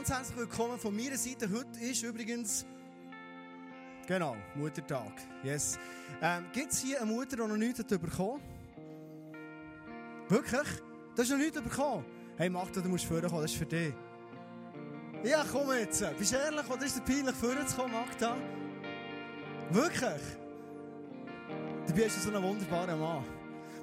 ganz herzlich willkommen von meiner Seite. Heute ist übrigens, genau, Muttertag. Yes. Ähm, Gibt es hier eine Mutter, die noch nichts bekommen hat? Wirklich? Du hast noch nichts bekommen? Hey Magda, du musst vorkommen, das ist für dich. Ja, komm jetzt. Bist du ehrlich oder ist es peinlich, vorzukommen, Magda? Wirklich? Du bist so ein wunderbarer Mann.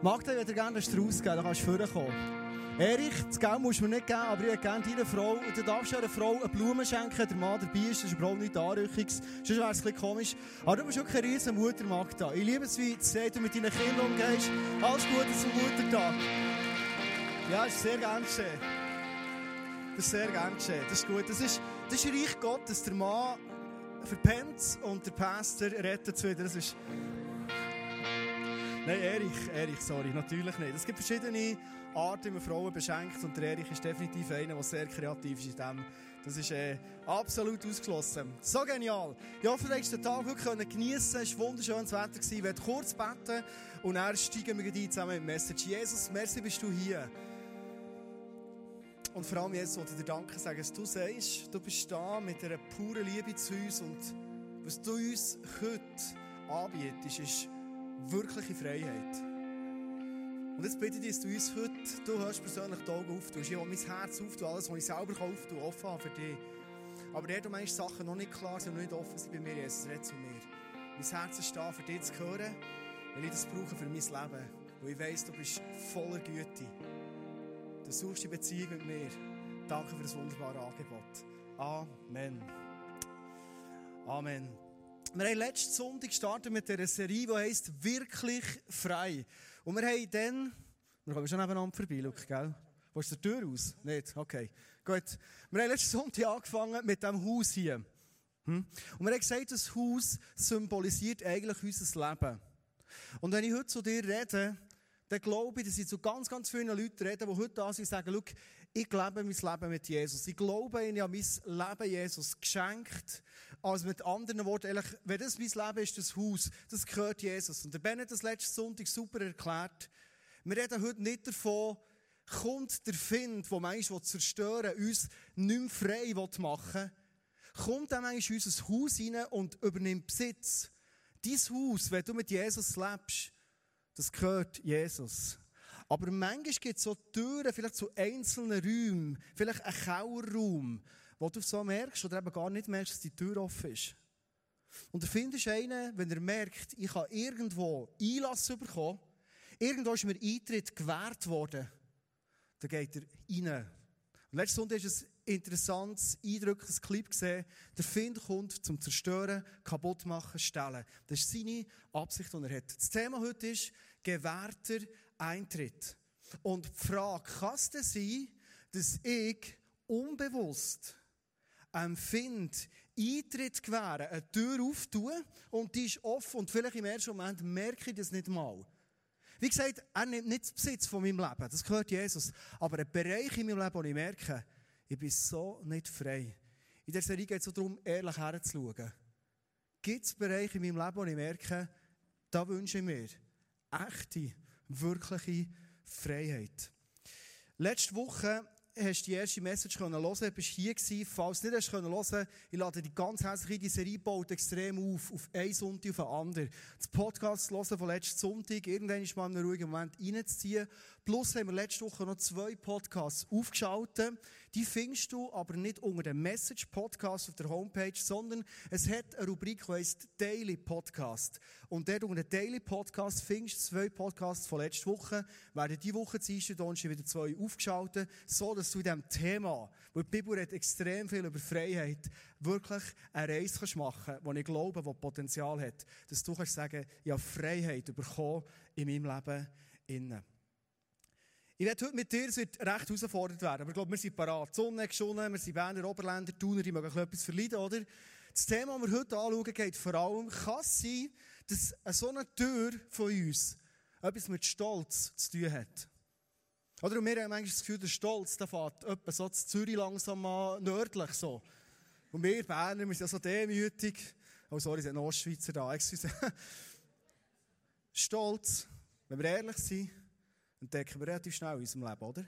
Magda, ich würde gerne den Strauß geben, dann kannst du vorkommen. Erich, das Geld musst du mir nicht geben, aber ich hätte gerne deiner Frau, du darfst einer Frau eine Blume schenken, der Mann dabei ist, das ist überhaupt nicht Anrüchungs, sonst wäre es ein bisschen komisch. Aber du bist wirklich eine riesen Mutter, Magda. Ich liebe es, wie du mit deinen Kindern umgehst. Alles Gute zum Muttertag. Ja, das ist sehr gern geschehen. Das ist sehr gern geschehen. Das ist gut. Das ist, das ist Reich Gottes. Der Mann verpennt und der Pastor rettet es wieder. Das ist... Nein, Erich, Erich, sorry, natürlich nicht. Es gibt verschiedene Arten, wie man Frauen beschenkt und der Erich ist definitiv einer, der sehr kreativ ist in dem. Das ist äh, absolut ausgeschlossen. So genial. Ich hoffe, du hast den Tag wirklich geniessen Es war wunderschönes Wetter. Ich werde kurz beten und dann steigen wir ein zusammen mit dem Message. Jesus, merci bist du hier. Und vor allem, Jesus, wollte ich dir danken dass du sagst, du bist da mit einer puren Liebe zu uns und was du uns heute anbietest, ist wirkliche Freiheit. Und jetzt bitte ich dass du uns heute, du hast persönlich die Augen auftust. Ich will mein Herz auftun, alles, was ich selber auftun offen habe für dich. Aber der, du meinst, Sachen noch nicht klar sind, noch nicht offen sind bei mir, Jesus, red zu mir. Mein Herz ist da, für dich zu hören, weil ich das brauche für mein Leben. Weil ich weiss, du bist voller Güte. Du suchst die Beziehung mit mir. Danke für das wunderbare Angebot. Amen. Amen. Wir haben letzten Sonntag gestartet mit einer Serie, die heisst «Wirklich frei». Und wir haben dann, wir kommen schon nebeneinander vorbei, Luke, gell? Wo ist die Tür aus? Nicht? Okay. Gut. Wir haben letzten Sonntag angefangen mit diesem Haus hier. Hm? Und wir haben gesagt, das Haus symbolisiert eigentlich unser Leben. Und wenn ich heute zu dir rede, dann glaube ich, dass ich zu ganz, ganz vielen Leuten rede, die heute da sind und sagen, ich lebe mein Leben mit Jesus. Ich glaube, ich habe mein Leben Jesus geschenkt. Also mit anderen Worten, ehrlich, wenn das mein Leben ist, das Haus, das gehört Jesus. Und der Ben hat das letzten Sonntag super erklärt. Wir reden heute nicht davon, kommt der Find, der manchmal zerstören uns nicht mehr frei machen will, kommt dann manchmal in unser Haus rein und übernimmt Besitz. Dein Haus, wenn du mit Jesus lebst, das gehört Jesus. Aber manchmal gibt es so Türen, vielleicht zu einzelnen Räumen, vielleicht ein Kauerraum, wo du so merkst oder eben gar nicht merkst, dass die Tür offen ist. Und der Find ist einer, wenn er merkt, ich habe irgendwo Einlass bekommen, irgendwo ist mir Eintritt gewährt worden, dann geht er rein. Und letzte Sonntag ist ein interessantes, eindrückliches Clip gesehen. Der Find kommt zum Zerstören, kaputt machen, stellen. Das ist seine Absicht, die er hat. Das Thema heute ist gewährter Eintritt. Und die Frage, kann es denn sein, dass ich unbewusst empfinde, Eintritt gewähren, eine Tür auftun und die ist offen und vielleicht im ersten Moment merke ich das nicht mal. Wie gesagt, er nimmt nicht Besitz von meinem Leben, das gehört Jesus. Aber ein Bereich in meinem Leben, wo ich merke, ich bin so nicht frei. In der Serie geht es darum, ehrlich herzuschauen. Gibt es Bereiche in meinem Leben, wo ich merke, da wünsche ich mir echte, wirkliche Freiheit. Letzte Woche hast die erste Message hören können, bist hier gewesen. Falls nicht hast können hören, ich lade dich ganz herzlich in die Serie baut extrem auf, auf einen Sonntag auf den anderen. Das Podcast hören von letzten Sonntag, irgendwann ist mal in einem ruhigen Moment reinzuziehen. Plus haben wir letzte Woche noch zwei Podcasts aufgeschaltet. Die findest du aber nicht unter dem Message Podcast auf der Homepage, sondern es hat eine Rubrik, die heißt Daily Podcast. Und dort unter Daily Podcast findest du zwei Podcasts von letzter Woche. Werden diese Woche Dienstag Donnerstag wieder zwei aufgeschaltet, so dass du in diesem Thema, wo die Bibel redet extrem viel über Freiheit, wirklich eine Reise kannst machen kannst, die ich glaube, die Potenzial hat, dass du kannst sagen, habe Freiheit bekommen in meinem Leben innen. Ich werde heute mit dir, es wird recht herausfordernd werden, aber ich glaube, wir sind parat. Sonne geschonnen, wir sind Berner Oberländer, Thuner, die mögen etwas verleiden, oder? Das Thema, das wir heute anschauen, geht vor allem, kann es sein, dass so eine Tür von uns etwas mit Stolz zu tun hat. Oder? Und wir haben manchmal das Gefühl, der Stolz, der fährt etwa so zu Zürich langsam an, nördlich so. Und wir Berner, wir sind ja so demütig. Oh, sorry, sind Ostschweizer da, excuse. Stolz, wenn wir ehrlich sind, entdecken wir relativ schnell in unserem Leben, oder?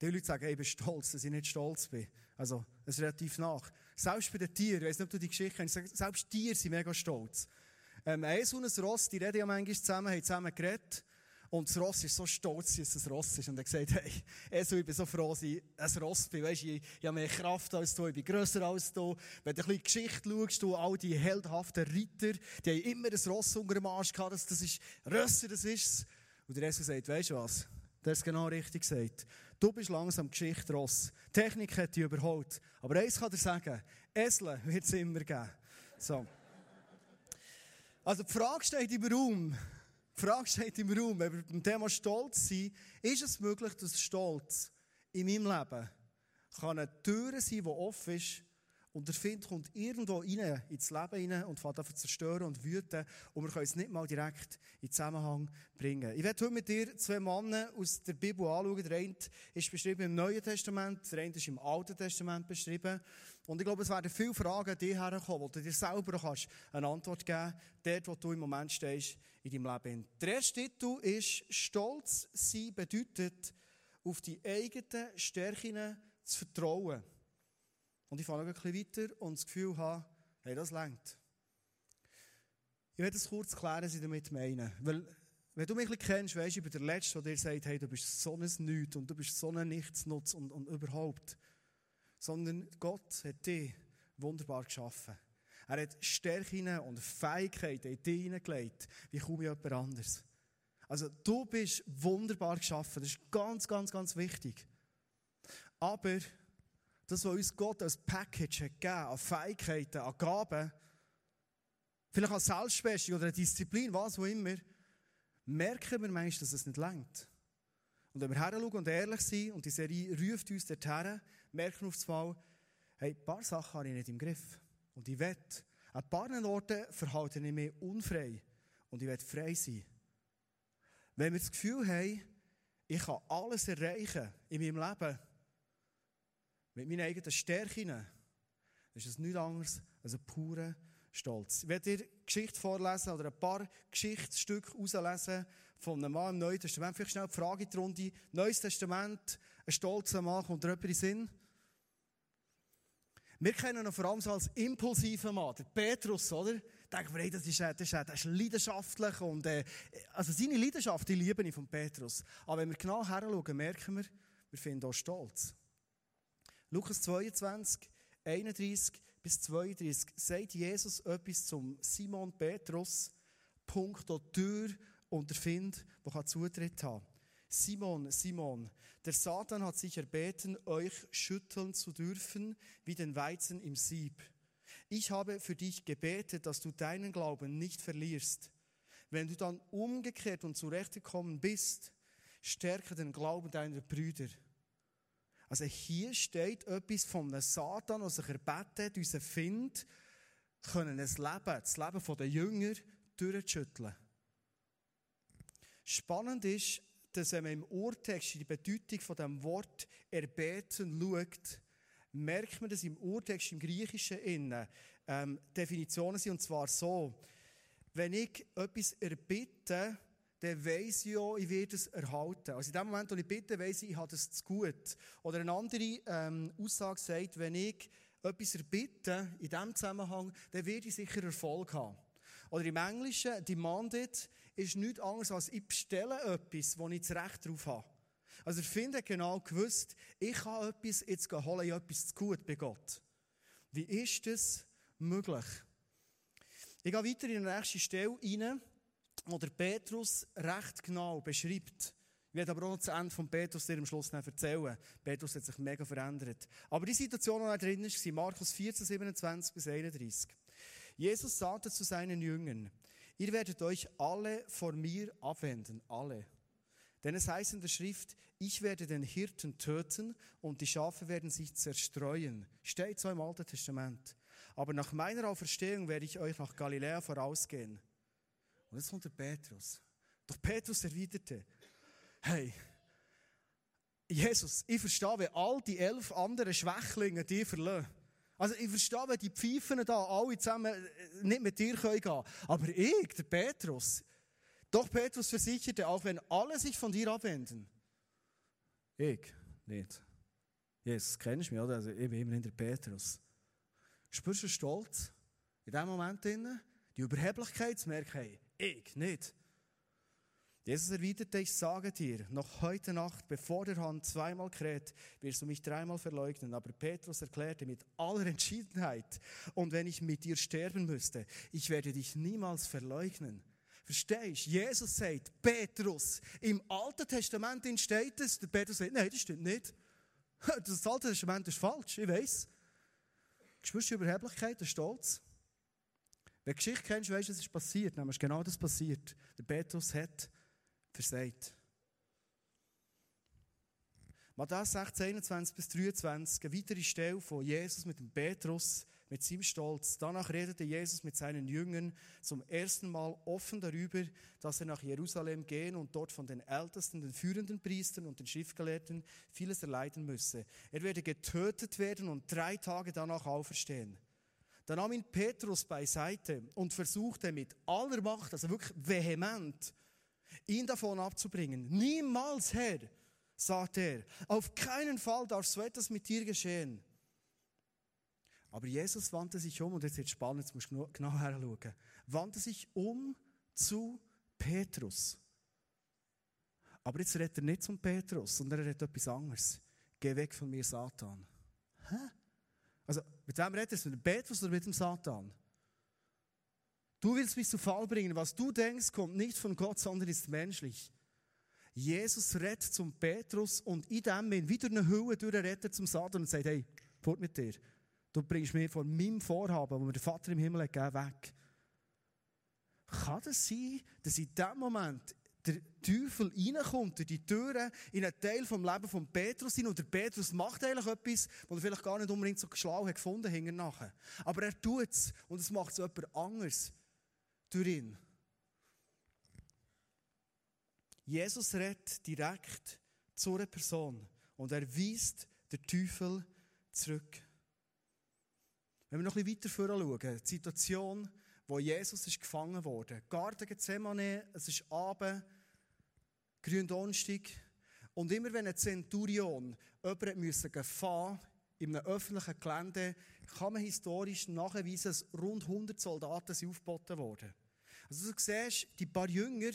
Die Leute sagen, ich bin stolz, dass ich nicht stolz bin. Also, es ist relativ nach. Selbst bei den Tieren, ich weiß nicht, ob du die Geschichte kennst, selbst Tiere sind mega stolz. Ähm, ein und ein Ross, die reden ja manchmal zusammen, haben zusammen geredet. Und das Ross ist so stolz, dass es ein Ross ist. Und er gesagt, hey, Esel, ich bin so froh, dass ich ein Ross bin. Weißt, ich, ich habe mehr Kraft als du, ich bin grösser als du. Wenn du ein bisschen Geschichte schaust, du, all die heldhaften Ritter, die haben immer ein Ross unter dem Arsch gehabt, das, das ist Rösser, das ist Und der Esel sagt, weißt du was? Der es genau richtig gesagt. Du bist langsam Geschichte Ross. Die Technik hat dich überholt. Aber eins kann er sagen, Esel wird es immer geben. So. Also die Frage steht im Raum, die Frage steht im Raum, wenn wir beim Thema Stolz sind, ist es möglich, dass Stolz in meinem Leben kann eine Tür sein, die offen ist und der Find kommt irgendwo rein, ins Leben rein und fängt einfach zu zerstören und wüten und wir können es nicht mal direkt in Zusammenhang bringen. Ich werde heute mit dir zwei Männer aus der Bibel anschauen. Der eine ist beschrieben im Neuen Testament, der eine ist im Alten Testament beschrieben. Und ich glaube, es werden viele Fragen an dich herkommen, wo du dir selber kannst eine Antwort geben kannst, dort, wo du im Moment stehst in deinem Leben. Der erste Titel ist Stolz sein bedeutet, auf die eigenen Stärken zu vertrauen. Und ich fange ein bisschen weiter und das Gefühl habe, hey, das längt. Ich werde es kurz klären, was ich damit meine. Weil, wenn du mich ein bisschen kennst, weißt du, ich bin der Letzte, der dir sagt, hey, du bist so ein Nichts und du bist so ein Nichtsnutz und, und überhaupt. Sondern Gott hat dich wunderbar geschaffen. Er hat Stärken und Fähigkeiten in dich hineingelegt, wie kaum jemand anderes. Also, du bist wunderbar geschaffen. Das ist ganz, ganz, ganz wichtig. Aber, das, was uns Gott als Package hat gegeben, an Fähigkeiten, an Gaben, vielleicht als Selbstbestung oder Disziplin, was auch immer, merken wir meist, dass es nicht längt. Und wenn wir heranschauen und ehrlich sind, und die Serie ruft uns dorthin, merken wir auf einmal, hey, ein paar Sachen habe ich nicht im Griff. Und ich will, an paar Orten verhalte ich mich unfrei. Und ich will frei sein. Wenn wir das Gefühl haben, ich kann alles erreichen in meinem Leben, mit meinen eigenen Stärken, ist es nichts anderes als ein purer Stolz. Ich werde dir Geschichte vorlesen oder ein paar Geschichtsstücke herauslesen von einem Mann im Neuen Testament. Vielleicht schnell die Frage in die Runde. Neues Testament, ein stolzer Mann, kommt dir jemand in Sinn? Wir kennen ihn vor allem so als impulsiven Mann, der Petrus, oder? Denken wir, hey, das ist, das ist, das ist leidenschaftlich und, äh, also seine Leidenschaft, die liebe ich von Petrus. Aber wenn wir genau heranschauen, merken wir, wir finden auch Stolz. Lukas 22, 31 bis 32 sagt Jesus etwas zum Simon Petrus, Punkt Tür und der Find, der Zutritt haben. Simon, Simon, der Satan hat sich erbeten, euch schütteln zu dürfen wie den Weizen im Sieb. Ich habe für dich gebetet, dass du deinen Glauben nicht verlierst. Wenn du dann umgekehrt und zurechtgekommen bist, stärke den Glauben deiner Brüder. Also hier steht etwas von einem Satan, der sich erbettet, unser Find, können das Leben, das Leben der Jünger durchschütteln. Spannend ist, dass wenn man im Urtext die Bedeutung von dem Wort erbeten schaut, merkt man, dass im Urtext im Griechischen innen ähm, Definitionen sind, und zwar so, wenn ich etwas erbitte, dann weiss ich auch, ich werde es erhalten. Also in dem Moment, wo ich bitte, weiss ich, ich habe es zu gut. Oder eine andere ähm, Aussage sagt, wenn ich etwas erbitte, in diesem Zusammenhang, dann werde ich sicher Erfolg haben. Oder im Englischen, demanded, ist nichts anderes als ich bestelle etwas, wo ich das Recht drauf habe. Also ich finde genau gewusst, ich kann etwas jetzt holen, ich habe etwas zu gut bei Gott. Wie ist das möglich? Ich gehe weiter in die nächste Stelle rein, wo der Petrus recht genau beschreibt. Ich werde aber auch noch das Ende von Petrus dir am Schluss erzählen. Petrus hat sich mega verändert. Aber die Situation, die da drin ist, war Markus 14, 27 bis 31. Jesus sagte zu seinen Jüngern, Ihr werdet euch alle vor mir abwenden, alle. Denn es heißt in der Schrift, ich werde den Hirten töten und die Schafe werden sich zerstreuen. Steht so im Alten Testament. Aber nach meiner Auferstehung werde ich euch nach Galiläa vorausgehen. Und jetzt kommt der Petrus. Doch Petrus erwiderte, hey, Jesus, ich verstehe, wie all die elf anderen Schwächlinge die verlassen. Also ich verstehe, wenn die Pfeifen da alle zusammen äh, nicht mit dir gehen können. Aber ich, der Petrus, doch Petrus versicherte, auch wenn alle sich von dir abwenden, ich nicht. Jesus, kennst du mich, oder? Also, ich bin immerhin der Petrus. Spürst du Stolz? In dem Moment drin? Die Überheblichkeit zu merken, hey, ich nicht. Jesus erwiderte, ich sage dir, noch heute Nacht, bevor der Hand zweimal kräht, wirst du mich dreimal verleugnen. Aber Petrus erklärte mit aller Entschiedenheit, und wenn ich mit dir sterben müsste, ich werde dich niemals verleugnen. Verstehst du? Jesus sagt, Petrus, im Alten Testament steht es, der Petrus sagt, nein, das stimmt nicht. Das Alte Testament ist falsch, ich weiß. Spürst du Überheblichkeit, der Stolz? Wenn du Geschichte kennst, weißt du, was ist passiert. Nämlich genau das passiert. Der Petrus hat versagt. Matthäus 16, 21 bis 23, eine weitere Stelle von Jesus mit dem Petrus, mit seinem Stolz. Danach redete Jesus mit seinen Jüngern zum ersten Mal offen darüber, dass er nach Jerusalem gehen und dort von den Ältesten, den führenden Priestern und den Schriftgelehrten vieles erleiden müsse. Er werde getötet werden und drei Tage danach auferstehen. Da nahm ihn Petrus beiseite und versuchte mit aller Macht, also wirklich vehement, ihn davon abzubringen. Niemals, Herr, sagt er, auf keinen Fall darf so etwas mit dir geschehen. Aber Jesus wandte sich um, und jetzt wird spannend, jetzt musst du genau herschauen, wandte sich um zu Petrus. Aber jetzt redet er nicht zum Petrus, sondern er redet etwas anderes. Geh weg von mir, Satan. Hä? Also, mit wem redet er? Mit dem Petrus oder mit dem Satan? Du willst mich zu Fall bringen. Was du denkst, kommt nicht von Gott, sondern ist menschlich. Jesus redet zum Petrus und in dem ihn wieder eine Hülle durchrettet zum Satan und sagt, hey, fort mit dir. Du bringst mir von meinem Vorhaben, wo mir der Vater im Himmel hat weg. Kann das sein, dass in dem Moment der Teufel reinkommt durch die Türen in einen Teil vom Leben von Petrus hin und der Petrus macht eigentlich etwas, was er vielleicht gar nicht unbedingt so schlau hat gefunden hinten nachher. Aber er tut es und es macht es jemand anderes durch ihn. Jesus redet direkt zu einer Person und er weist den Teufel zurück. Wenn wir noch ein bisschen weiter schauen, die Situation, wo Jesus ist gefangen wurde. Garten Gethsemane, es ist Abend, Gründonnerstag. Und immer wenn ein Zenturion jemanden müssen fahren in einem öffentlichen Gelände, kann man historisch nachweisen, dass rund 100 Soldaten aufgeboten wurden. Also du siehst, die paar Jünger,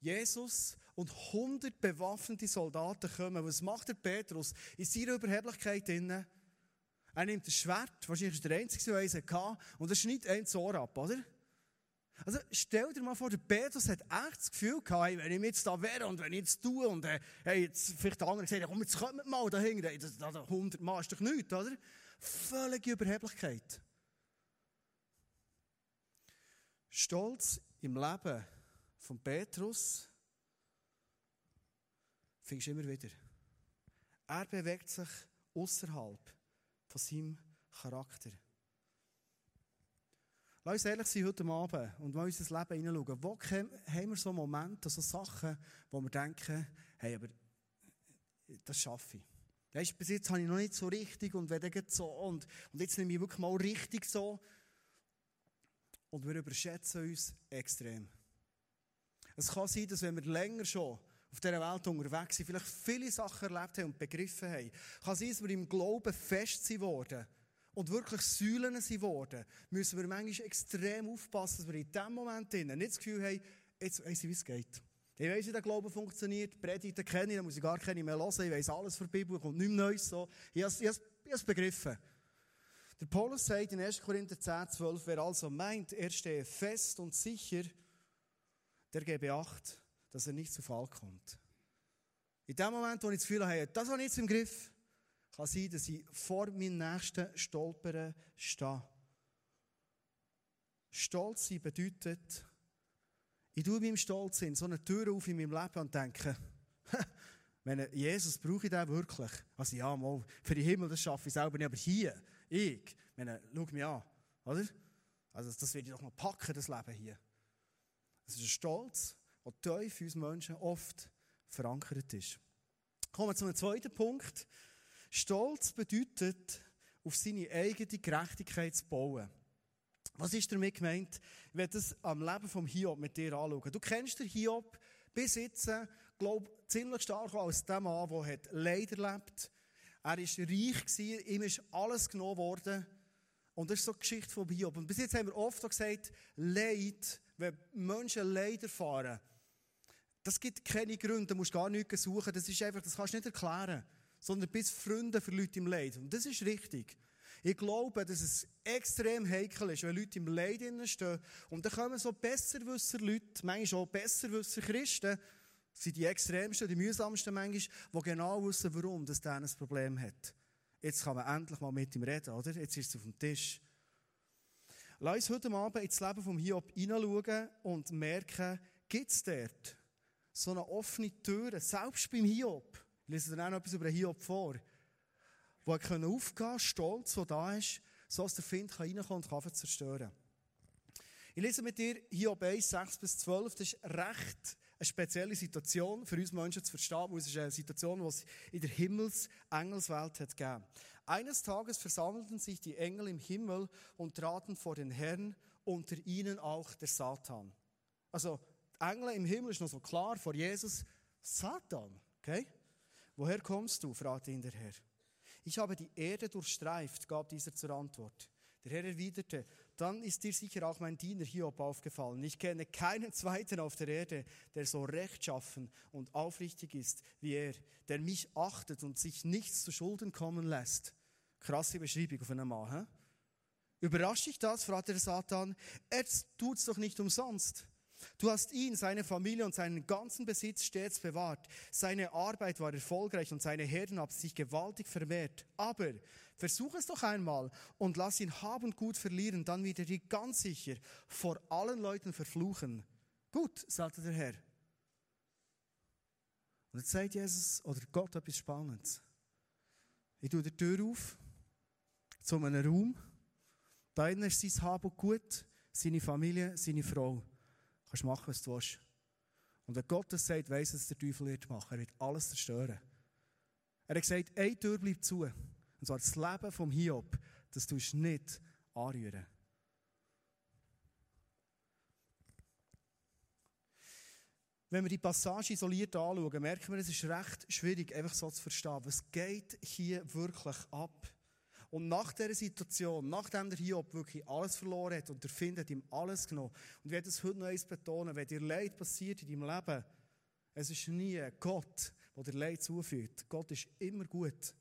Jesus und 100 bewaffnete Soldaten kommen. Was macht der Petrus in seiner Überheblichkeit drinnen? Er nimmt das Schwert, wahrscheinlich ist der Einzige, der eins hatte, und er schneidet ein Ohr ab, oder? Also stell dir mal vor, der Petrus hat echt das Gefühl gehabt, wenn ich jetzt da wäre und wenn ich jetzt tue und äh, hey, jetzt vielleicht der andere sagt, komm, jetzt kommt mal dahinter, hey, das, das 100 Mal ist doch nichts, oder? Völlige Überheblichkeit. Stolz im Leben von Petrus findest du immer wieder. Er bewegt sich außerhalb von seinem Charakter. Lass uns ehrlich sein heute Abend und mal unser Leben hineinschauen. Wo haben wir so Momente, so Sachen, wo wir denken, hey, aber das schaffe ich. Weißt, bis jetzt habe ich noch nicht so richtig und werde so und, und jetzt nehme ich wirklich mal richtig so. Und wir überschätzen uns extrem. Es kann sein, dass wenn wir länger schon auf dieser Welt unterwegs sind, vielleicht viele Sachen erlebt haben und begriffen haben, kann sein, dass wir im Glauben fest sind worden und wirklich Säulen sind worden, müssen wir manchmal extrem aufpassen, dass wir in diesem Moment nicht das Gefühl haben, jetzt weiss ich, wie es geht. Ich weiss, wie der Glaube funktioniert, Predigten kenne ich, dann muss ich gar keine mehr hören, ich weiss alles von der Bibel, kommt nichts Neues so. Ich habe es begriffen. Der Paulus sagt in 1. Korinther 10, 12, wer also meint, er stehe fest und sicher, der gebe Acht, dass er nicht zu Fall kommt. In dem Moment, wo ich das Gefühl habe, das habe ich jetzt im Griff, kann sein, dass ich vor meinem nächsten Stolpern stehe. Stolz sein bedeutet, ich tue meinem Stolz in so eine Tür auf in meinem Leben und denke, wenn Jesus brauche ich den wirklich. Also ja, mal, für den Himmel, das schaffe ich selber nicht, aber hier, ich, meine, schau mich an, oder? Also das werde ich doch mal packen, das Leben hier. Das ist ein Stolz, der tief in uns Menschen oft verankert ist. Kommen wir zu einem zweiten Punkt. Stolz bedeutet, auf seine eigene Gerechtigkeit zu bauen. Was ist damit gemeint? Ich werde das am Leben vom Hiob mit dir anschauen. Du kennst den Hiob bis jetzt, glaube ziemlich stark als der Mann, der Leid erlebt Er war reich, ihm ist alles genommen worden. Und das ist so die Geschichte von Hiob. Und bis jetzt haben wir oft gesagt, Leid, wenn Menschen Leid erfahren, das gibt keine Gründe, du musst gar nichts suchen, das ist einfach, das kannst du nicht erklären. Sondern bist Freunde für Leute im Leid. Und das ist richtig. Ich glaube, dass es extrem heikel ist, wenn Leute im Leid stehen. Und dann kommen so besserwisser Leute, manchmal auch besserwisser Christen, sind die extremsten, die mühsamsten manchmal, die genau wissen, warum das der ein Problem hat. Jetzt kann man endlich mal mit ihm reden, oder? Jetzt ist es auf dem Tisch. Lass uns heute Abend ins Leben von Hiob hineinschauen und merken, gibt es dort so eine offene Tür, selbst beim Hiob. Ich lese dann auch noch etwas über Hiob vor. Wo er aufgehen kann, stolz, der da ist, so dass der Find reinkommen und kann zerstören. Ich lese mit dir Hiob 1, 6 bis 12. Das ist recht eine spezielle Situation für uns Menschen zu verstehen, weil es ist eine Situation, die es in der Himmels-Engelswelt hat gegeben. Eines Tages versammelten sich die Engel im Himmel und traten vor den Herrn, unter ihnen auch der Satan. Also, die Engel im Himmel ist noch so klar vor Jesus. Satan, okay? Woher kommst du? fragte ihn der Herr. Ich habe die Erde durchstreift, gab dieser zur Antwort. Der Herr erwiderte, dann ist dir sicher auch mein Diener Hiob aufgefallen. Ich kenne keinen zweiten auf der Erde, der so rechtschaffen und aufrichtig ist wie er, der mich achtet und sich nichts zu Schulden kommen lässt. Krasse Beschreibung auf einen Mann. He? Überrascht dich das? fragte der Satan. Er tut's doch nicht umsonst. Du hast ihn, seine Familie und seinen ganzen Besitz stets bewahrt. Seine Arbeit war erfolgreich und seine Herden haben sich gewaltig vermehrt. Aber versuch es doch einmal und lass ihn Hab und Gut verlieren, dann wird er dich ganz sicher vor allen Leuten verfluchen. Gut, sagte der Herr. Und jetzt sagt Jesus oder Gott etwas Spannendes. Ich tue die Tür auf zu einem Raum. Da ist sein Hab und Gut, seine Familie, seine Frau kannst machen, was du willst. Und wenn Gott das sagt, weiss, dass der Teufel wird machen. Er wird alles zerstören. Er hat gesagt, eine Tür bleibt zu. Und zwar das Leben vom Hiob. Das tust du nicht anrühren. Wenn wir die Passage isoliert anschauen, merken wir, es ist recht schwierig, einfach so zu verstehen. Was geht hier wirklich ab? Und nach dieser Situation, nachdem der Hiob wirklich alles verloren hat und der Find hat ihm alles genommen, und ich werde es heute noch eins betonen, wenn dir Leid passiert in deinem Leben, es ist nie Gott, der dir Leid zufügt. Gott ist immer gut.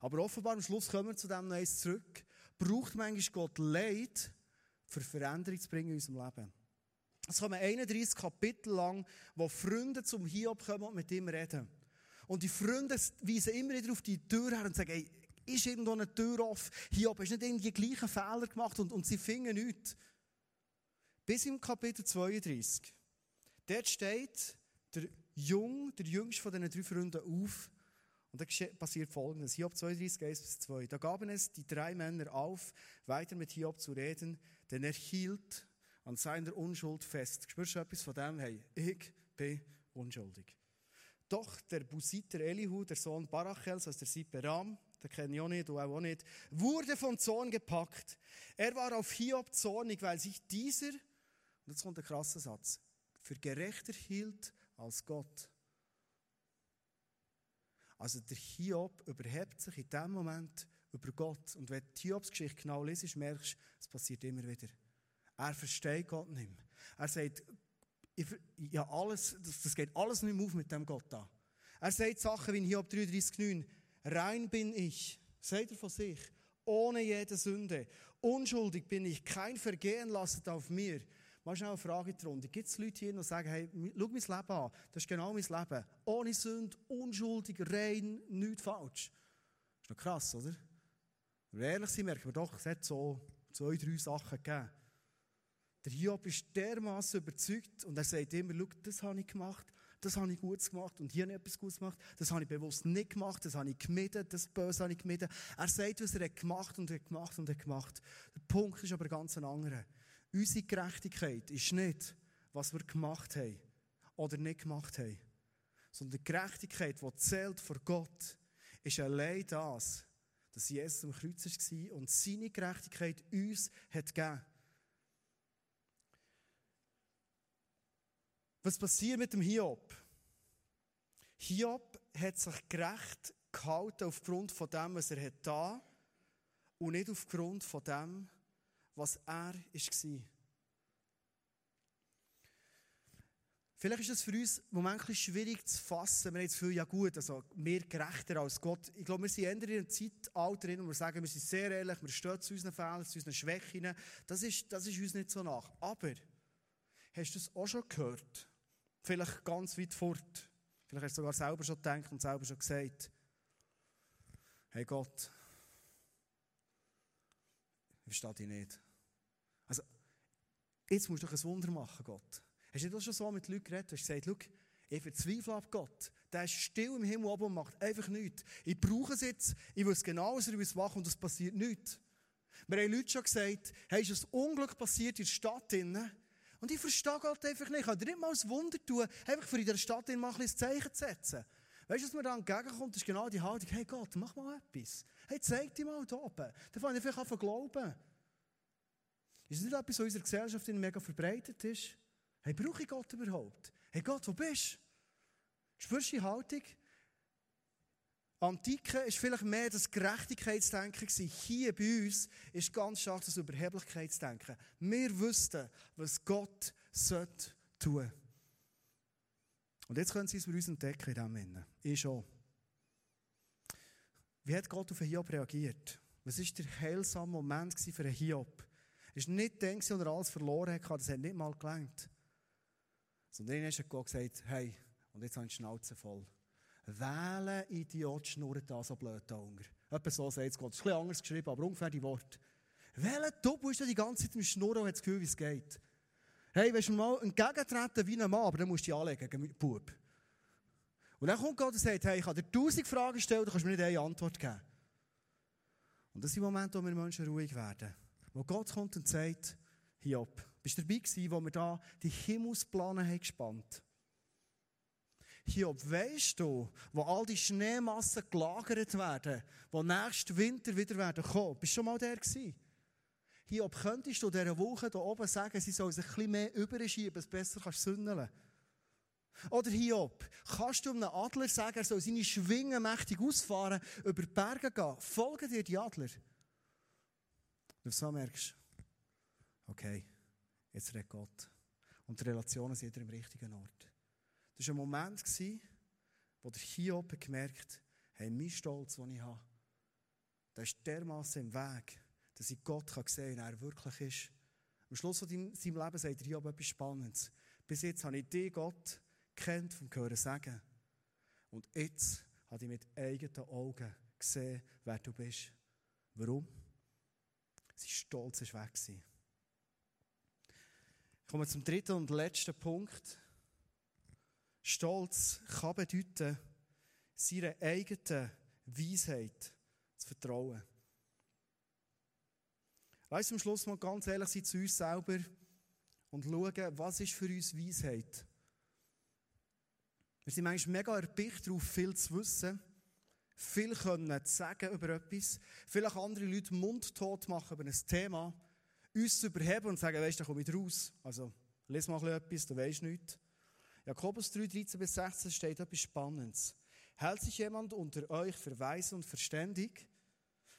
Aber offenbar am Schluss kommen wir zu dem noch eins zurück. Braucht manchmal Gott Leid, für Veränderung zu bringen in unserem Leben. Es kommen 31 Kapitel lang, wo Freunde zum Hiob kommen und mit ihm reden. Und die Freunde weisen immer wieder auf die Tür her und sagen, ey, ist irgendwo eine Tür offen. Hiob hast nicht irgendwie gleichen Fehler gemacht und, und sie fingen nichts. Bis im Kapitel 32. Dort steht der Jung, der jüngste von diesen drei Freunden auf. Und da passiert Folgendes. Hiob 32, 1 bis 2. Da gaben es die drei Männer auf, weiter mit Hiob zu reden, denn er hielt an seiner Unschuld fest. Spürst du etwas von dem? Hey, ich bin unschuldig. Doch der Busiter Elihu, der Sohn Barachels aus der Sippe Ram, den kenne ich auch nicht, du auch nicht, wurde vom Zorn gepackt. Er war auf Hiob zornig, weil sich dieser, und jetzt kommt der krasse Satz, für gerechter hielt als Gott. Also der Hiob überhebt sich in dem Moment über Gott. Und wenn du die Hiobs Geschichte genau liest, merkst du, es passiert immer wieder. Er versteht Gott nicht mehr. Er sagt, ja, alles, das, das geht alles nicht mehr auf mit dem Gott da. Er sagt Sachen wie in Hiob 33,9, Rein bin ich, sagt er von sich, ohne jede Sünde. Unschuldig bin ich, kein Vergehen lastet auf mir. Mal schnell eine Frage Runde. Gibt es Leute hier, die sagen, hey, schau mein Leben an, das ist genau mein Leben. Ohne Sünde, unschuldig, rein, nichts falsch. Das ist noch krass, oder? Wenn wir ehrlich sind, merken wir doch, es hat so zwei, drei Sachen gegeben. Der Hiob ist dermaßen überzeugt und er sagt immer, schau, das habe ich gemacht das habe ich gut gemacht und hier ich etwas Gutes gemacht, das habe ich bewusst nicht gemacht, das habe ich gemieden, das Böse habe ich gemieden. Er sagt, was er hat gemacht und hat gemacht und hat gemacht. Der Punkt ist aber ganz ein anderer. Unsere Gerechtigkeit ist nicht, was wir gemacht haben oder nicht gemacht haben, sondern die Gerechtigkeit, die zählt vor Gott, ist allein das, dass Jesus am Kreuz war und seine Gerechtigkeit uns hat gegeben. Was passiert mit dem Hiob? Hiob hat sich gerecht gehalten aufgrund von dem, was er hat da und nicht aufgrund von dem, was er war. Vielleicht ist es für uns manchmal schwierig zu fassen. Wir haben jetzt viel, ja gut, also mehr gerechter als Gott. Ich glaube, wir sind eher in einem Zeitalter, wo wir sagen, wir sind sehr ehrlich, wir stehen zu unseren Fehlern, zu unseren Schwächen. Das ist, das ist uns nicht so nach. Aber, hast du das auch schon gehört? Vielleicht ganz weit fort. Vielleicht hast du sogar selber schon gedacht und selber schon gesagt, hey Gott, ich verstehe dich nicht. Also, jetzt musst du doch ein Wunder machen, Gott. Hast du nicht schon so mit Leuten geredet? Hast du gesagt, schau, ich verzweifle ab Gott. Der ist still im Himmel oben und macht einfach nichts. Ich brauche es jetzt, ich weiß genau, was er machen und es passiert nichts. Wir haben Leute schon gesagt, hey, ist ein Unglück passiert in der Stadt drinnen? Und ich verstehe Gott einfach nicht. Ich kann dir nicht mal ein Wunder tun, einfach für in der Stadt mal ein bisschen Zeichen zu setzen. Weißt du, was mir da entgegenkommt, ist genau die Haltung, hey Gott, mach mal etwas. Hey, zeig dir mal da oben. Dann fange ich vielleicht an zu glauben. Ist das nicht etwas, was in unserer Gesellschaft mega verbreitet ist? Hey, brauche ich Gott überhaupt? Hey Gott, wo bist du? Spürst du die Haltung? Antike ist vielleicht mehr das Gerechtigkeitsdenken gewesen. Hier bei uns ist ganz stark das Überheblichkeitsdenken. Wir wüssten, was Gott sollte tun. Und jetzt können Sie es bei uns entdecken in diesem Sinne. Ich schon. Wie hat Gott auf Hiob reagiert? Was war der heilsame Moment für Hiob? Es war nicht der, der alles verloren hat, das hat nicht mal gelangt. Sondern dann hat Gott gesagt, hey, und jetzt habe ich die Schnauze voll. Wählen Idiot schnurrt da so blöd da unter. Etwa so sagt es Gott. Es ist ein bisschen anders geschrieben, aber ungefähr die Worte. Wählen, du bist ja die ganze Zeit im Schnurren und hast das Gefühl, wie es geht. Hey, willst du mal entgegentreten wie ein Mann, aber dann musst du dich anlegen Bub. Und dann kommt Gott und sagt, hey, ich habe dir tausend Fragen gestellt, du kannst mir nicht eine Antwort geben. Und das sind Momente, wo wir Menschen ruhig werden. Wo Gott kommt und sagt, Hiob, bist du dabei gewesen, wo wir da die Himmelspläne haben Hiob, weißt du, wo all die Schneemassen gelagert werden, wo nächsten Winter wieder werden kommen? Bist du schon mal der gewesen? Hiob, könntest du dieser Woche hier oben sagen, sie soll sich ein bisschen mehr überschieben, dass du besser kannst sündeln Oder Hiob, kannst du einem Adler sagen, er soll seine Schwingen mächtig ausfahren, über die Berge gehen? Folgen dir die Adler? Du so merkst, okay, jetzt redet Gott. Und die Relationen sind wieder im richtigen Ort. Das war ein Moment, wo der Hiob gemerkt hat, hey, mein Stolz, den ich habe, der ist dermaßen im Weg, dass ich Gott sehen kann, wie er wirklich ist. Am Schluss von seinem Leben sagt der Hiob etwas Spannendes. Bis jetzt habe ich dich, Gott, kennt vom Hören sagen. Und jetzt habe ich mit eigenen Augen gesehen, wer du bist. Warum? Sein Stolz ist weg. Ich komme zum dritten und letzten Punkt. Stolz kann bedeuten, seiner eigenen Weisheit zu vertrauen. Lass uns am Schluss mal ganz ehrlich sein zu uns selber und schauen, was ist für uns Weisheit. Wir sind manchmal mega erpicht darauf, viel zu wissen, viel können zu sagen über etwas, vielleicht andere Leute mundtot machen über ein Thema, uns zu überheben und sagen, weißt du, da komme ich raus. Also, lese mal etwas, du weißt nichts. Jakobus 3, 13 bis 16 steht etwas Spannendes. Hält sich jemand unter euch für weise und verständig,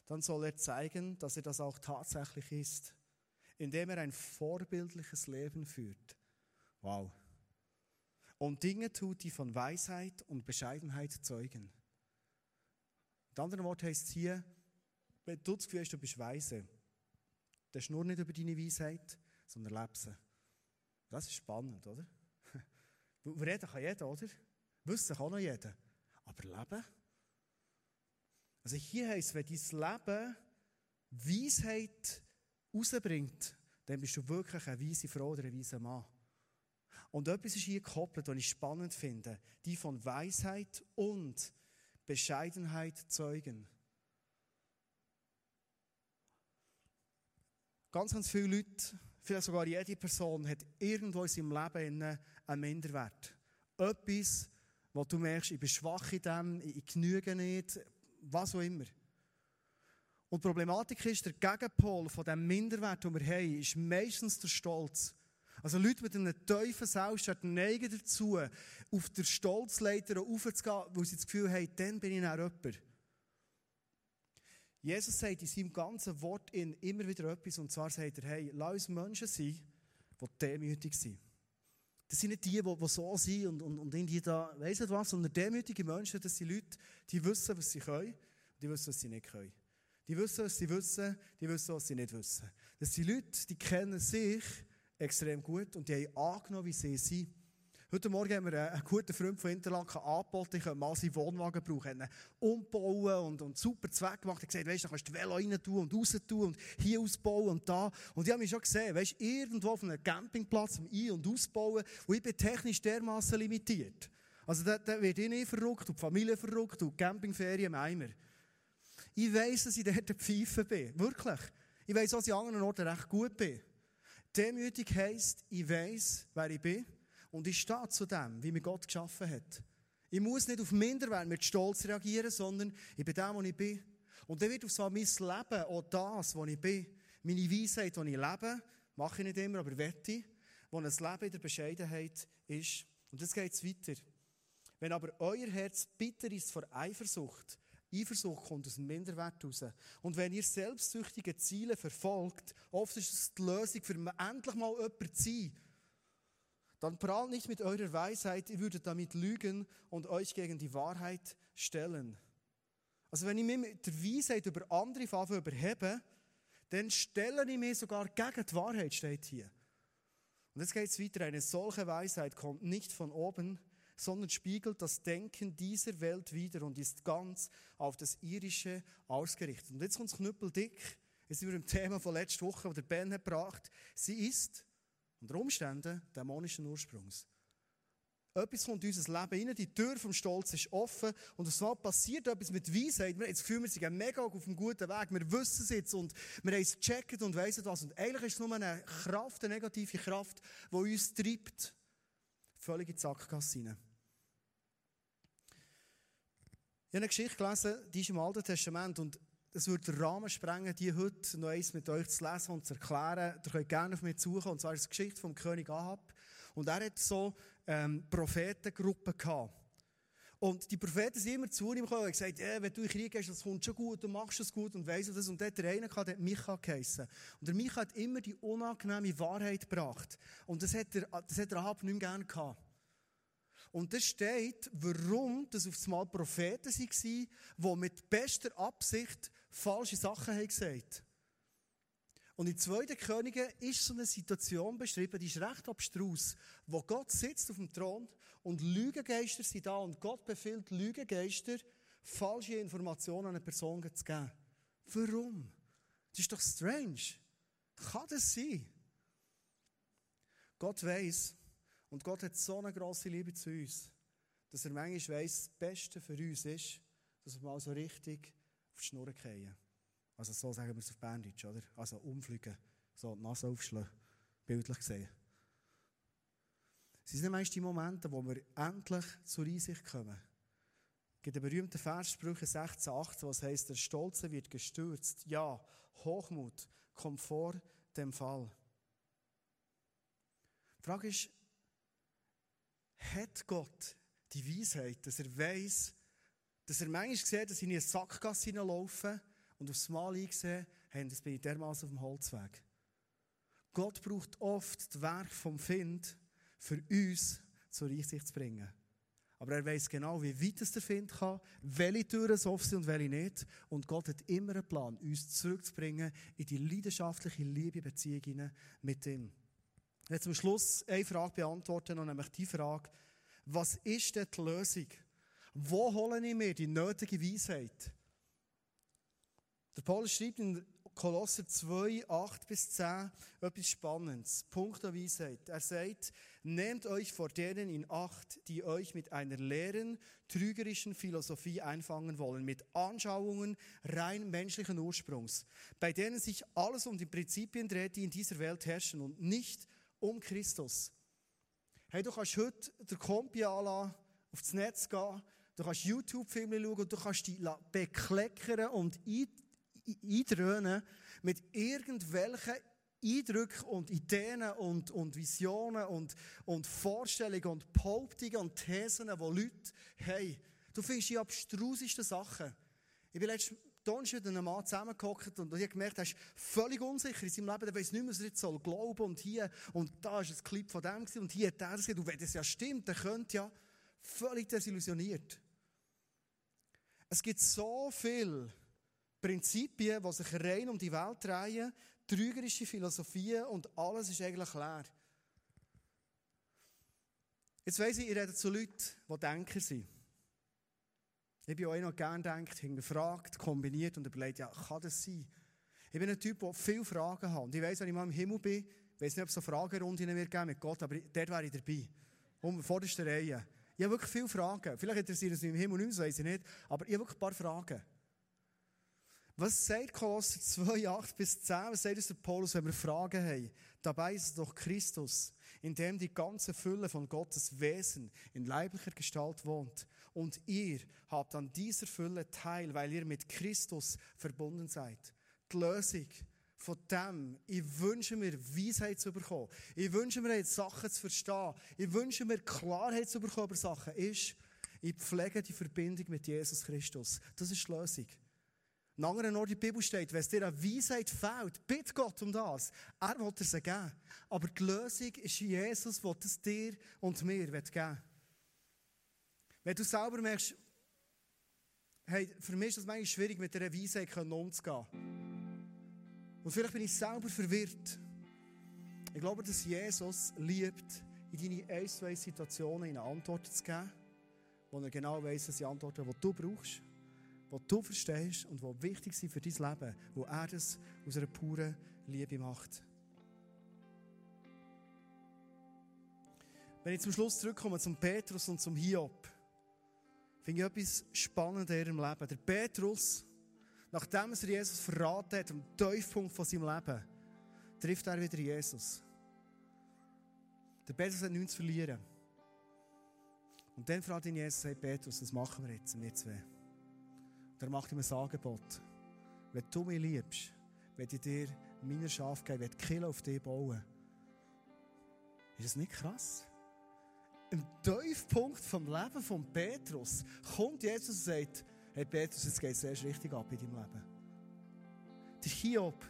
dann soll er zeigen, dass er das auch tatsächlich ist, indem er ein vorbildliches Leben führt. Wow. Und Dinge tut, die von Weisheit und Bescheidenheit zeugen. Mit anderen Worten heißt es hier, wenn du das Gefühl hast, du bist weise, dann ist nur nicht über deine Weisheit, sondern lebst sie. Das ist spannend, oder? Reden kann jeder, oder? Wissen kann auch jeder. Aber Leben? Also hier heisst wenn dein Leben Weisheit rausbringt, dann bist du wirklich eine weise Frau oder ein weiser Mann. Und etwas ist hier gekoppelt, was ich spannend finde. Die von Weisheit und Bescheidenheit zeugen. Ganz, ganz viele Leute, vielleicht sogar jede Person, hat irgendwo in seinem Leben einen Minderwert. Etwas, wo du merkst, ich bin schwach in dem, ich genüge nicht, was auch immer. Und die Problematik ist, der Gegenpol von dem Minderwert, den wir haben, ist meistens der Stolz. Also Leute mit einem tiefen Selbstwert neigen dazu, auf der Stolzleiter aufzugehen, weil sie das Gefühl haben, dann bin ich auch jemand. Jesus sagt in seinem ganzen Wort in immer wieder etwas, und zwar sagt er, hey, lass uns Menschen sein, die demütig sind. Das sind nicht die, die, so sind und, und, und die da, weiss nicht was, sondern demütige Menschen, das sind Leute, die wissen, was sie können, und die wissen, was sie nicht können. Die wissen, was sie wissen, die wissen, was sie nicht wissen. Das sind Leute, die kennen sich extrem gut und die haben angenommen, wie sie sind. Heute Morgen haben wir einen guten Freund von Interlaken angeboten, ich könnte mal seinen Wohnwagen brauchen, umbauen und, und super Zweck gemacht. Er hat gesagt, weißt, kannst du Velo rein tun und raus tun und hier ausbauen und da. Und ich habe mich schon gesehen, weißt, irgendwo auf einem Campingplatz um Ein- und Ausbauen, wo ich bin technisch dermaßen limitiert. Also da, da wird ich nicht verrückt und die Familie verrückt und Campingferien im Eimer. Ich weiss, dass ich dort der Pfeife bin. Wirklich. Ich weiss, dass ich an anderen Orten recht gut bin. Demütig heisst, ich weiss, wer ich bin und ich stehe zu dem, wie mir Gott geschaffen hat. Ich muss nicht auf Minderwert mit Stolz reagieren, sondern ich bin der, wo ich bin. Und dann wird auf so mein Leben auch das, wo ich bin, meine Weisheit, die ich lebe, mache ich nicht immer, aber wette, wo ein Leben in der Bescheidenheit ist. Und das geht weiter. Wenn aber euer Herz bitter ist vor Eifersucht, Eifersucht kommt aus dem Minderwert raus. Und wenn ihr selbstsüchtige Ziele verfolgt, oft ist es die Lösung, für endlich mal jemand zu sein, dann prahlt nicht mit eurer Weisheit, ihr würdet damit lügen und euch gegen die Wahrheit stellen. Also wenn ich mich mit der Weisheit über andere Farben überhebe, dann stelle ich mich sogar gegen die Wahrheit, steht hier. Und jetzt geht es weiter. Eine solche Weisheit kommt nicht von oben, sondern spiegelt das Denken dieser Welt wider und ist ganz auf das Irische ausgerichtet. Und jetzt kommt es knüppeldick. Jetzt sind wir im Thema von letzter Woche, das der Ben hat gebracht. Sie ist unter Umständen dämonischen Ursprungs. Etwas kommt in unser Leben rein, die Tür vom Stolz ist offen und es passiert etwas mit Weisheit. Wir haben das Gefühl, wir sind mega auf einem guten Weg, wir wissen es jetzt und wir haben es gecheckt und weiss was. Und eigentlich ist es nur eine Kraft, eine negative Kraft, die uns treibt völlig in die Sackgasse rein. Ich habe eine Geschichte gelesen, die ist im Alten Testament und es würde den Rahmen sprengen, die heute noch eins mit euch zu lesen und zu erklären. Ihr könnt gerne auf mich zukommen. Und zwar ist die Geschichte vom König Ahab. Und er hat so ähm, Prophetengruppen gehabt. Und die Propheten sind immer zu ihm gekommen und gesagt, ja, wenn du in Krieg gehst, das kommt schon gut, du machst es gut und weißt du das. Und dort der eine der hat Micha geheissen. Und der Micha hat immer die unangenehme Wahrheit gebracht. Und das hat er, das hat er Ahab nicht mehr gerne gehabt. Und das steht, warum das auf einmal Propheten waren, die mit bester Absicht falsche Sachen haben gesagt Und in 2. Könige ist so eine Situation beschrieben, die ist recht abstrus, wo Gott sitzt auf dem Thron und Lügengeister sind da und Gott befiehlt Lügengeister, falsche Informationen an eine Person zu geben. Warum? Das ist doch strange. Kann das sein? Gott weiß und Gott hat so eine grosse Liebe zu uns, dass er manchmal weiss, das Beste für uns ist, dass wir mal so richtig auf die Schnur fallen. Also so sagen wir es auf Berndeutsch, oder? Also umfliegen, so die Nase aufschlagen, bildlich gesehen. Es sind meist die Momente, wo wir endlich zur Einsicht kommen. Es gibt einen berühmten Vers, Sprüche 16, 18, was heißt, der Stolze wird gestürzt. Ja, Hochmut kommt vor dem Fall. Die Frage ist, hat Gott die Weisheit, dass er weiß, dass er manchmal sieht, dass ich in eine Sackgasse hineinlaufe und aufs Mal eingesehen hey, das bin ich dermaßen auf dem Holzweg. Gott braucht oft das Werk vom Find, für uns zur Einsicht zu bringen. Aber er weiß genau, wie weit es der Find kann, welche Türen es offen sind und welche nicht. Und Gott hat immer einen Plan, uns zurückzubringen in die leidenschaftliche Liebe Beziehung mit ihm. Jetzt zum Schluss eine Frage beantworten, nämlich die Frage, was ist denn die Lösung? Wo hole ich mir die nötige Weisheit? Der Paulus schreibt in Kolosser 2, 8 bis 10 etwas Spannendes. Punkt der Weisheit. Er sagt, nehmt euch vor denen in Acht, die euch mit einer leeren, trügerischen Philosophie einfangen wollen, mit Anschauungen rein menschlichen Ursprungs, bei denen sich alles um die Prinzipien dreht, die in dieser Welt herrschen und nicht um Christus. Hey, du kannst heute den Kompi anlassen, aufs Netz gehen, du kannst YouTube-Filme schauen und du kannst dich bekleckern und eindröhnen mit irgendwelchen Eindrücke und Ideen und, und Visionen und, und Vorstellungen und Behauptungen und Thesen, die Leute haben. Du findest die abstrusesten Sachen. Ich bin letztens Donnerstag mit einem Mann zusammengehockt und ich habe gemerkt, er ist völlig unsicher in seinem Leben. Er weiß nicht mehr, was er jetzt soll glauben und hier und da ist ein Clip von dem und hier hat er das gesagt. Und wenn das ja stimmt, dann könnte ja völlig desillusioniert. Es gibt so viele Prinzipien, die sich rein um die Welt drehen, trügerische Philosophien und alles ist eigentlich leer. Jetzt weiss ich, ihr redet zu Leuten, die Denker sind. Ich bin auch noch gerne denkt, hinterfragt, kombiniert und überlegt, ja, kann das sein? Ich bin ein Typ, der viele Fragen hat. Und ich weiss, wenn ich mal im Himmel bin, ich weiss nicht, ob es so Fragerunden wird geben Gott, aber dort wäre ich dabei. Um vorderste Reihe. Ich habe wirklich viele Fragen. Vielleicht interessiert es mich im Himmel nicht, so weiß ich nicht. Aber ich habe wirklich ein paar Fragen. Was sagt Kolosser 2, 8 bis 10? Was sagt uns der Paulus, wenn wir Fragen haben? Dabei ist es doch Christus, in dem die ganze Fülle von Gottes Wesen in leiblicher Gestalt wohnt. Und ihr habt an dieser Fülle teil, weil ihr mit Christus verbunden seid. Die Lösung von dem, ich wünsche mir Weisheit zu bekommen. Ich wünsche mir Sachen zu verstehen. Ich wünsche mir Klarheit zu bekommen über Sachen. Ist, ich pflege die Verbindung mit Jesus Christus. Das ist die Lösung. An anderen Ort in der Bibel steht, wenn es dir an Weisheit fehlt, bitte Gott um das. Er will es geben. Aber die Lösung ist Jesus, der es dir und mir geben will. Wenn du selber merkst, hey, für mich ist es manchmal schwierig, mit dieser Weisheit umzugehen. Und vielleicht bin ich selber verwirrt. Ich glaube, dass Jesus liebt, in deine ein, zwei Situationen eine Antwort zu geben, wo er genau weiss, dass die Antworten, die du brauchst, die du verstehst und die wichtig sind für dein Leben, wo er das aus einer puren Liebe macht. Wenn ich zum Schluss zurückkomme zum Petrus und zum Hiob, finde ich etwas Spannendes in ihrem Leben. Der Petrus, nachdem er Jesus verraten hat, am Tiefpunkt von seinem Leben, trifft er wieder Jesus. Der Petrus hat nichts zu verlieren. Und dann fragt ihn Jesus, hey Petrus, was machen wir jetzt, wir zwei? Und er macht ihm ein Angebot. Wenn du mich liebst, werde ich dir meine Schafe geben, werde Kilo auf dich bauen. Ist das nicht krass? im Tiefpunkt vom Leben von Petrus kommt Jesus und sagt, hey Petrus, jetzt geht es erst richtig ab in deinem Leben. Der Hiob,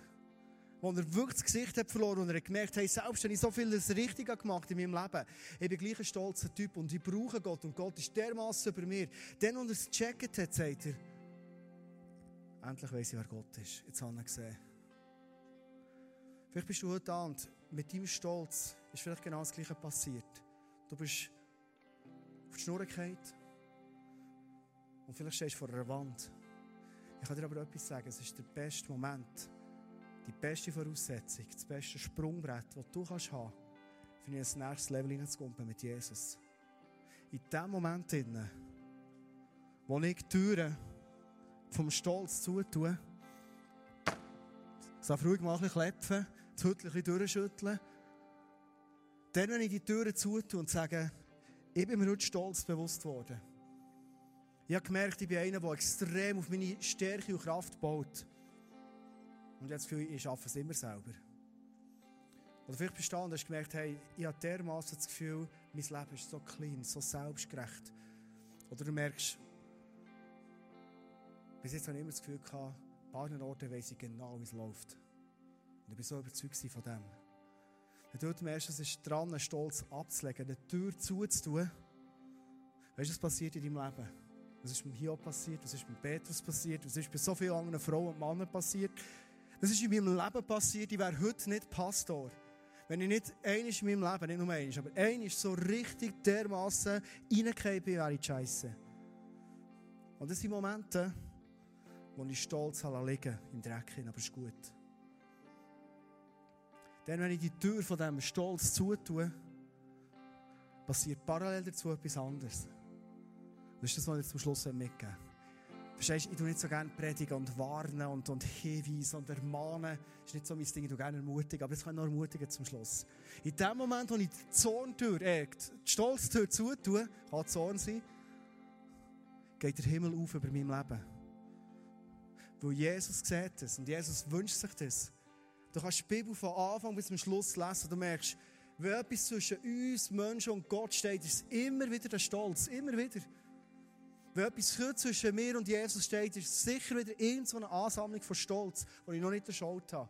wo er wirklich das Gesicht hat verloren und er hat gemerkt, hey, selbst wenn ich so vieles richtig gemacht in meinem Leben, ich bin gleich ein stolzer Typ und ich brauche Gott und Gott ist dermaßen über mir. Dann, als er es gecheckt hat, sagt er, endlich weiss ich, wer Gott ist. Jetzt habe ich ihn gesehen. Vielleicht bist du heute und mit deinem Stolz ist vielleicht genau das Gleiche passiert. Du bist auf die Schnur gefallen. Und vielleicht stehst du vor einer Wand. Ich kann dir aber etwas sagen. Es ist der beste Moment, die beste Voraussetzung, das beste Sprungbrett, das du kannst haben kannst, für ins nächste Level hineinzukommen mit Jesus. In dem Moment, wo ich die Türen vom Stolz zutue, so ruhig mal ein bisschen klepfen, das Hütchen ein bisschen durchschütteln, dann, wenn ich die Türen zutue und sage, ich bin mir heute stolz bewusst worden. Ich habe gemerkt, ich bin einer, der extrem auf meine Stärke und Kraft baut. Und jetzt fühle ich, ich schaffe es immer selber. Oder vielleicht bist du da und hast gemerkt, hey, ich habe dermaßen das Gefühl, mein Leben ist so clean, so selbstgerecht. Oder du merkst, bis jetzt habe ich immer das Gefühl gehabt, an paar Orten weiss ich genau, wie es läuft. Und ich bin so überzeugt von dem. Wenn du merkst, es ist dran, Stolz abzulegen, eine Tür zuzutun, weißt du, was passiert in deinem Leben? Was ist mit Hiob passiert? Was ist mit Petrus passiert? Was ist bei so vielen anderen Frauen und Männern passiert? Das ist in meinem Leben passiert. Ich wäre heute nicht Pastor. Wenn ich nicht einiges in meinem Leben, nicht nur einiges, aber einiges so richtig dermassen reingefallen bin, wäre ich scheiße. Und das sind Momente, wo ich stolz liegen im Dreck, aber es ist gut. Denn wenn ich die Tür von diesem Stolz zutue, passiert parallel dazu etwas anderes. Das ist das, was ich zum Schluss mitgeben Verstehst du, ich tue nicht so gerne predigen und warnen und, und hinweisen und ermahnen. Das ist nicht so mein Ding, ich tue gerne ermutigen, aber jetzt kann ich noch ermutigen zum Schluss. In dem Moment, wo ich die Zorntür, äh, die Stolztür zutue, kann Zorn sein, geht der Himmel auf über mein Leben. Weil Jesus sieht es und Jesus wünscht sich das Du kannst die Bibel von Anfang bis zum Schluss lesen und du merkst, wenn etwas zwischen uns, Menschen und Gott steht, ist immer wieder der Stolz. Immer wieder. Wenn etwas zwischen mir und Jesus steht, ist es sicher wieder irgendeine Ansammlung von Stolz, die ich noch nicht erschaut habe.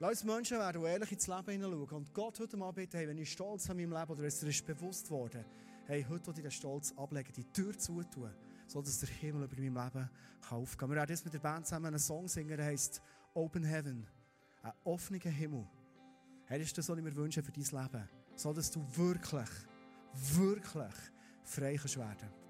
Lass uns Menschen werden, die ehrlich ins Leben hineinschauen. Und Gott heute mal bitte, hey, wenn ich stolz an meinem Leben oder es dir ist bewusst worden, hey, heute will ich den Stolz ablegen, die Tür zutun, sodass der Himmel über meinem Leben kann aufgehen kann. Wir werden jetzt mit der Band zusammen einen Song singen, der heisst Open Heaven. Ein offener Himmel. Das ist das, was ich mir wünsche für dein Leben. So, dass du wirklich, wirklich frei kannst werden